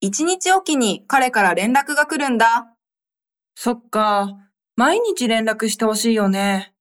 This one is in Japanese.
一日おきに彼から連絡が来るんだ。そっか。毎日連絡してほしいよね。